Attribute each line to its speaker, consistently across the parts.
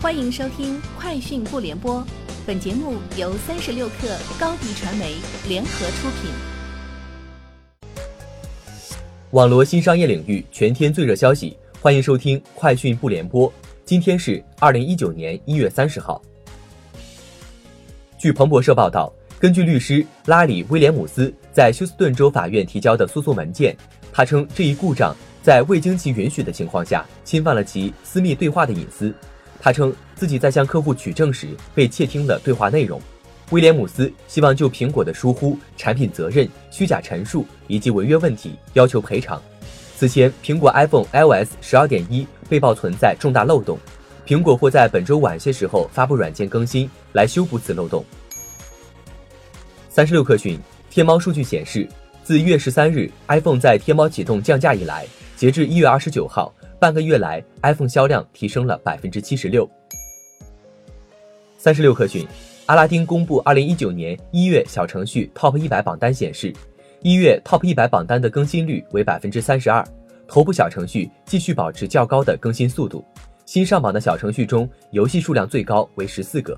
Speaker 1: 欢迎收听《快讯不联播》，本节目由三十六克高低传媒联合出品。
Speaker 2: 网络新商业领域全天最热消息，欢迎收听《快讯不联播》。今天是二零一九年一月三十号。据彭博社报道，根据律师拉里·威廉姆斯在休斯顿州法院提交的诉讼文件，他称这一故障在未经其允许的情况下，侵犯了其私密对话的隐私。他称自己在向客户取证时被窃听了对话内容。威廉姆斯希望就苹果的疏忽、产品责任、虚假陈述以及违约问题要求赔偿。此前，苹果 iPhone iOS 十二点一被曝存在重大漏洞，苹果或在本周晚些时候发布软件更新来修补此漏洞。三十六氪讯，天猫数据显示，自一月十三日 iPhone 在天猫启动降价以来，截至一月二十九号。半个月来，iPhone 销量提升了百分之七十六。三十六氪讯，阿拉丁公布二零一九年一月小程序 Top 一百榜单显示，一月 Top 一百榜单的更新率为百分之三十二，头部小程序继续保持较高的更新速度。新上榜的小程序中，游戏数量最高为十四个，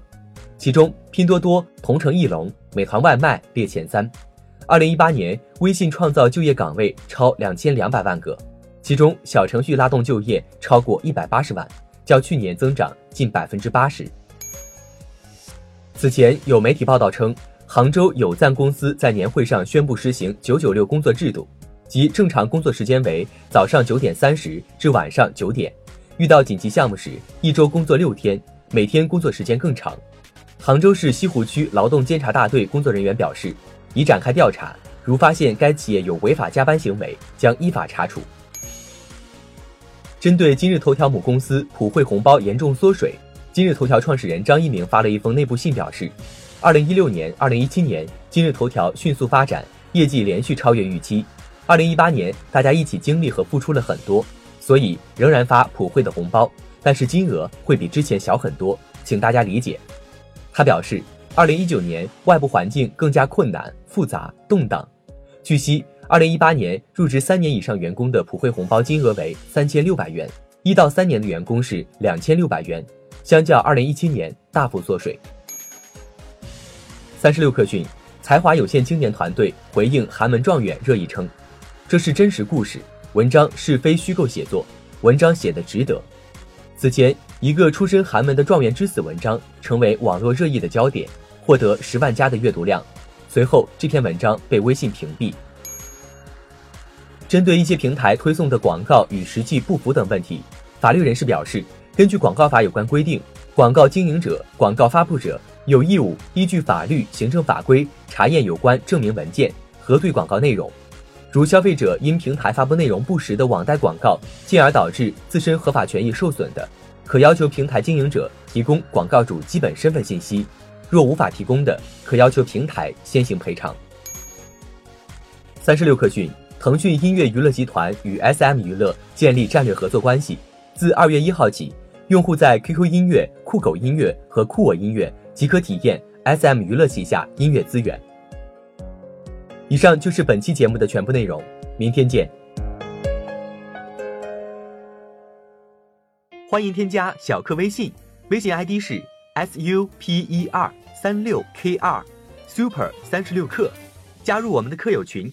Speaker 2: 其中拼多多、同城艺龙、美团外卖列前三。二零一八年，微信创造就业岗位超两千两百万个。其中，小程序拉动就业超过一百八十万，较去年增长近百分之八十。此前有媒体报道称，杭州有赞公司在年会上宣布实行“九九六”工作制度，即正常工作时间为早上九点三十至晚上九点，遇到紧急项目时，一周工作六天，每天工作时间更长。杭州市西湖区劳动监察大队工作人员表示，已展开调查，如发现该企业有违法加班行为，将依法查处。针对今日头条母公司普惠红包严重缩水，今日头条创始人张一鸣发了一封内部信，表示，二零一六年、二零一七年今日头条迅速发展，业绩连续超越预期。二零一八年大家一起经历和付出了很多，所以仍然发普惠的红包，但是金额会比之前小很多，请大家理解。他表示，二零一九年外部环境更加困难、复杂、动荡。据悉。二零一八年入职三年以上员工的普惠红包金额为三千六百元，一到三年的员工是两千六百元，相较二零一七年大幅缩水。三十六氪讯，才华有限青年团队回应寒门状元热议称，这是真实故事，文章是非虚构写作，文章写的值得。此前，一个出身寒门的状元之死文章成为网络热议的焦点，获得十万加的阅读量，随后这篇文章被微信屏蔽。针对一些平台推送的广告与实际不符等问题，法律人士表示，根据广告法有关规定，广告经营者、广告发布者有义务依据法律、行政法规查验有关证明文件，核对广告内容。如消费者因平台发布内容不实的网贷广告，进而导致自身合法权益受损的，可要求平台经营者提供广告主基本身份信息；若无法提供的，可要求平台先行赔偿。三十六氪讯。腾讯音乐娱乐集团与 SM 娱乐建立战略合作关系，自二月一号起，用户在 QQ 音乐、酷狗音乐和酷我音乐即可体验 SM 娱乐旗下音乐资源。以上就是本期节目的全部内容，明天见。欢迎添加小课微信，微信 ID 是 super 三六 K 二，Super 三十六课，加入我们的课友群。